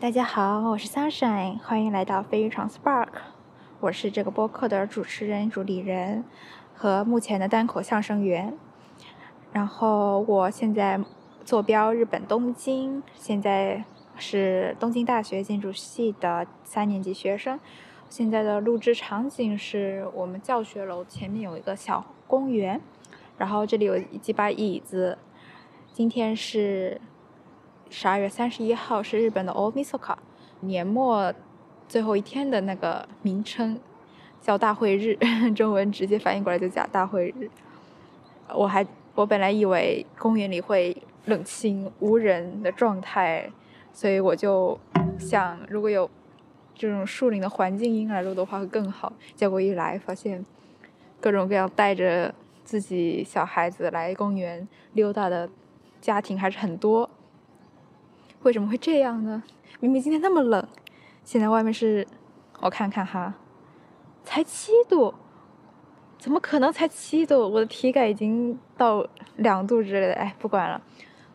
大家好，我是 Sunshine，欢迎来到非常 Spark。我是这个播客的主持人、主理人和目前的单口相声员。然后我现在坐标日本东京，现在是东京大学建筑系的三年级学生。现在的录制场景是我们教学楼前面有一个小公园，然后这里有几把椅子。今天是。十二月三十一号是日本的 Omisoka 年末最后一天的那个名称，叫大会日，中文直接翻译过来就叫大会日。我还我本来以为公园里会冷清无人的状态，所以我就想如果有这种树林的环境音来录的话会更好。结果一来发现各种各样带着自己小孩子来公园溜达的家庭还是很多。为什么会这样呢？明明今天那么冷，现在外面是，我看看哈，才七度，怎么可能才七度？我的体感已经到两度之类的。哎，不管了，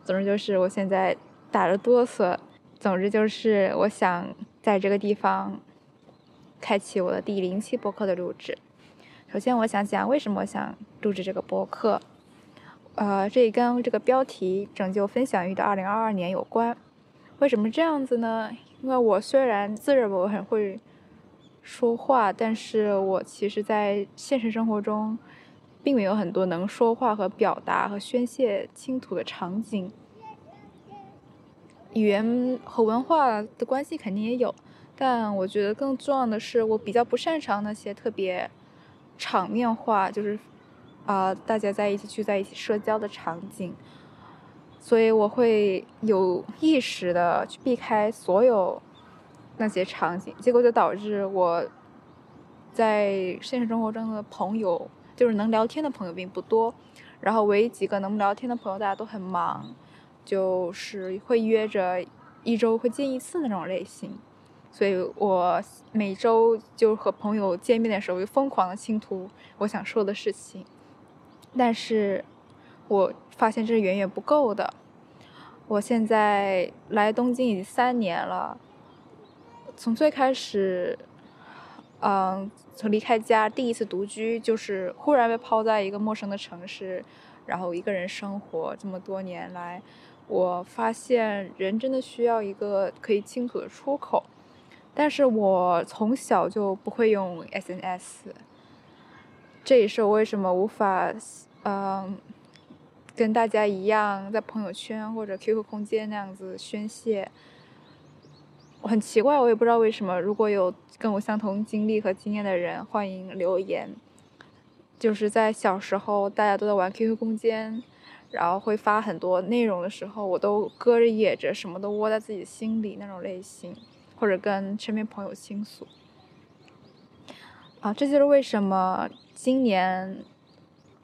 总之就是我现在打着哆嗦。总之就是我想在这个地方开启我的第零期播客的录制。首先，我想讲为什么我想录制这个播客。呃，这也跟这个标题“拯救分享欲的二零二二年”有关。为什么这样子呢？因为我虽然自认为我很会说话，但是我其实，在现实生活中，并没有很多能说话和表达和宣泄倾吐的场景。语言和文化的关系肯定也有，但我觉得更重要的是，我比较不擅长那些特别场面化，就是啊、大家在一起聚在一起社交的场景。所以我会有意识的去避开所有那些场景，结果就导致我在现实生活中的朋友，就是能聊天的朋友并不多，然后唯一几个能聊天的朋友大家都很忙，就是会约着一周会见一次那种类型，所以我每周就和朋友见面的时候就疯狂的倾吐我想说的事情，但是。我发现这是远远不够的。我现在来东京已经三年了，从最开始，嗯，从离开家第一次独居，就是忽然被抛在一个陌生的城市，然后一个人生活这么多年来，我发现人真的需要一个可以倾吐的出口。但是我从小就不会用 SNS，这也是我为什么无法，嗯。跟大家一样，在朋友圈或者 QQ 空间那样子宣泄，我很奇怪，我也不知道为什么。如果有跟我相同经历和经验的人，欢迎留言。就是在小时候，大家都在玩 QQ 空间，然后会发很多内容的时候，我都搁着掖着，什么都窝在自己心里那种类型，或者跟身边朋友倾诉。啊，这就是为什么今年。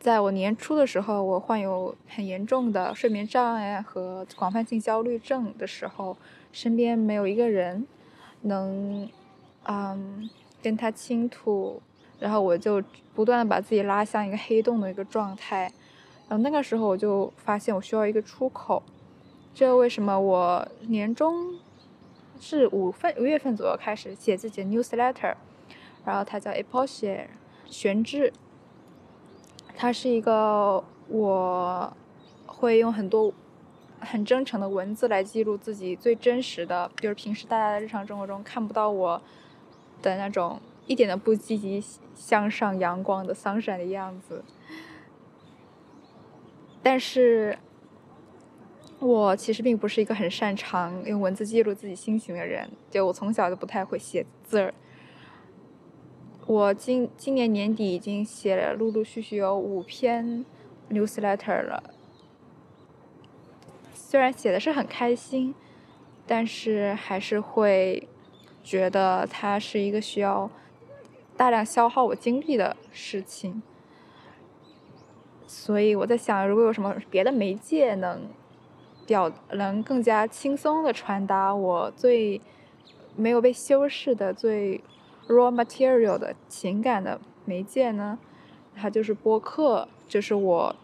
在我年初的时候，我患有很严重的睡眠障碍和广泛性焦虑症的时候，身边没有一个人能，嗯，跟他倾吐，然后我就不断的把自己拉向一个黑洞的一个状态，然后那个时候我就发现我需要一个出口，这为什么我年中是五份五月份左右开始写自己的 newsletter，然后它叫 Epoche 悬置。它是一个我会用很多很真诚的文字来记录自己最真实的，就是平时大家在日常生活中看不到我的那种一点都不积极向上、阳光的 sunshine 的样子。但是，我其实并不是一个很擅长用文字记录自己心情的人，就我从小就不太会写字儿。我今今年年底已经写了陆陆续续有五篇 newsletter 了，虽然写的是很开心，但是还是会觉得它是一个需要大量消耗我精力的事情。所以我在想，如果有什么别的媒介能表能更加轻松的传达我最没有被修饰的最。Raw material 的情感的媒介呢，它就是播客，这、就是我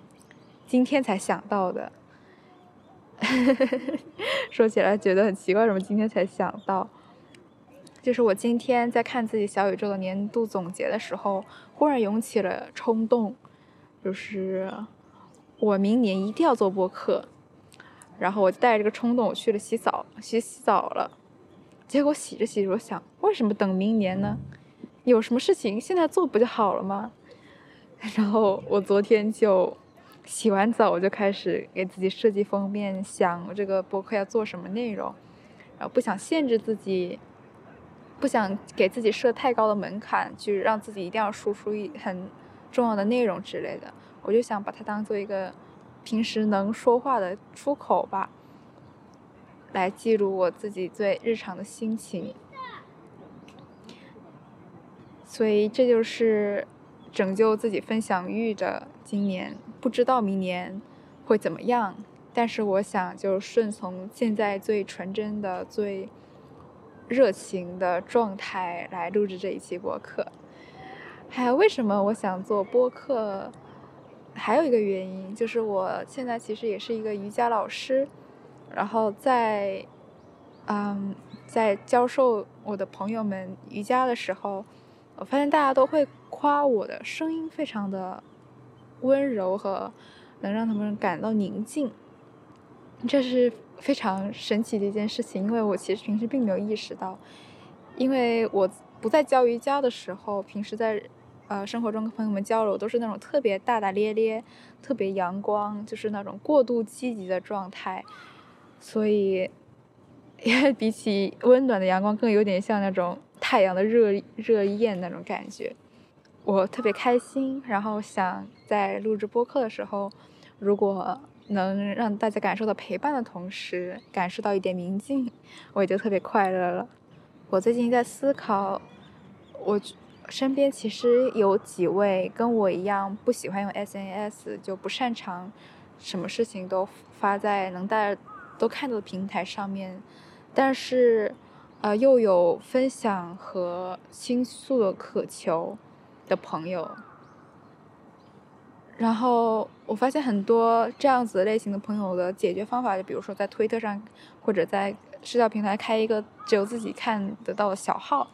今天才想到的。说起来觉得很奇怪，怎么今天才想到？就是我今天在看自己小宇宙的年度总结的时候，忽然涌起了冲动，就是我明年一定要做播客。然后我带着这个冲动，我去了洗澡，洗洗澡了。结果洗着洗着，我想，为什么等明年呢？有什么事情现在做不就好了吗？然后我昨天就洗完澡，我就开始给自己设计封面，想这个博客要做什么内容，然后不想限制自己，不想给自己设太高的门槛，去让自己一定要输出一很重要的内容之类的。我就想把它当做一个平时能说话的出口吧。来记录我自己最日常的心情，所以这就是拯救自己分享欲的今年。不知道明年会怎么样，但是我想就顺从现在最纯真的、最热情的状态来录制这一期播客。还有为什么我想做播客？还有一个原因就是我现在其实也是一个瑜伽老师。然后在，嗯，在教授我的朋友们瑜伽的时候，我发现大家都会夸我的声音非常的温柔和能让他们感到宁静，这是非常神奇的一件事情。因为我其实平时并没有意识到，因为我不在教瑜伽的时候，平时在呃生活中跟朋友们交流都是那种特别大大咧咧、特别阳光，就是那种过度积极的状态。所以，也比起温暖的阳光，更有点像那种太阳的热热焰那种感觉。我特别开心，然后想在录制播客的时候，如果能让大家感受到陪伴的同时，感受到一点宁静，我也就特别快乐了。我最近在思考，我身边其实有几位跟我一样不喜欢用 SNS，就不擅长什么事情都发在能大家。都看到的平台上面，但是，呃，又有分享和倾诉的渴求的朋友。然后我发现很多这样子类型的朋友的解决方法，就比如说在推特上或者在社交平台开一个只有自己看得到的小号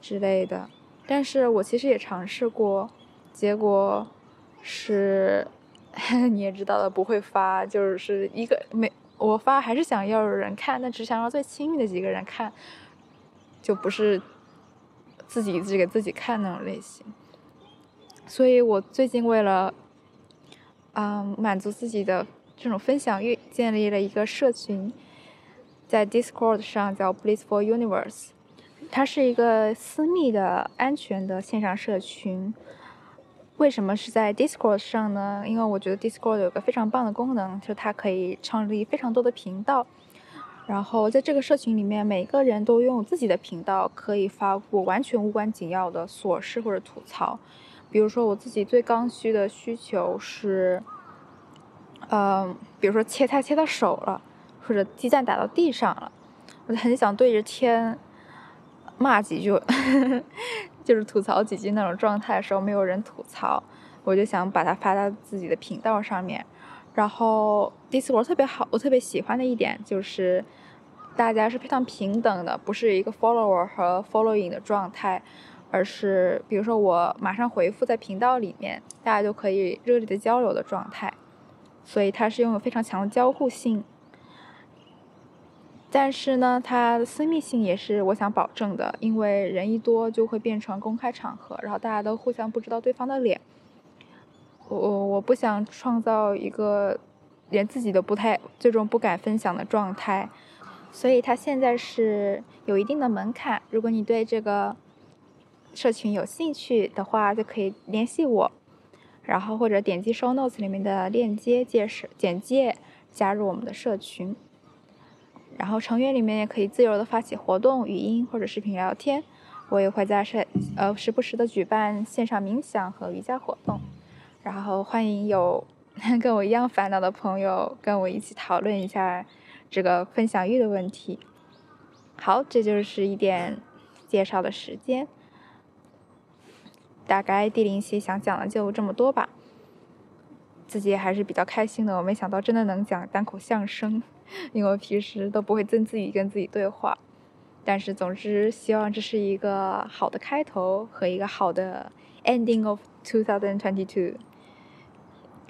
之类的。但是我其实也尝试过，结果是 你也知道的，不会发，就是一个没。我发还是想要有人看，但只想让最亲密的几个人看，就不是自己自己给自己看那种类型。所以我最近为了，嗯，满足自己的这种分享欲，建立了一个社群，在 Discord 上叫 Blissful Universe，它是一个私密的、安全的线上社群。为什么是在 Discord 上呢？因为我觉得 Discord 有个非常棒的功能，就是它可以创立非常多的频道，然后在这个社群里面，每个人都拥有自己的频道，可以发布完全无关紧要的琐事或者吐槽。比如说我自己最刚需的需求是，嗯、呃，比如说切菜切到手了，或者鸡蛋打到地上了，我就很想对着天骂几句。就是吐槽几句那种状态的时候，没有人吐槽，我就想把它发到自己的频道上面。然后 Discord 特别好，我特别喜欢的一点就是，大家是非常平等的，不是一个 follower 和 following 的状态，而是比如说我马上回复在频道里面，大家就可以热烈的交流的状态，所以它是拥有非常强的交互性。但是呢，它私密性也是我想保证的，因为人一多就会变成公开场合，然后大家都互相不知道对方的脸。我我不想创造一个连自己都不太最终不敢分享的状态，所以它现在是有一定的门槛。如果你对这个社群有兴趣的话，就可以联系我，然后或者点击 show notes 里面的链接介绍简介，加入我们的社群。然后成员里面也可以自由的发起活动、语音或者视频聊天。我也会在时呃时不时的举办线上冥想和瑜伽活动。然后欢迎有 跟我一样烦恼的朋友跟我一起讨论一下这个分享欲的问题。好，这就是一点介绍的时间。大概第零期想讲的就这么多吧。自己还是比较开心的。我没想到真的能讲单口相声，因为我平时都不会跟自己跟自己对话。但是总之，希望这是一个好的开头和一个好的 ending of 2022。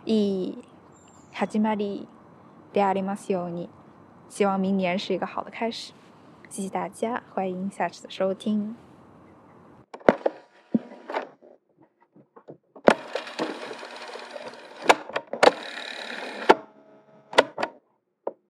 いい始まりでありますように。希望明年是一个好的开始。谢谢大家，欢迎下次的收听。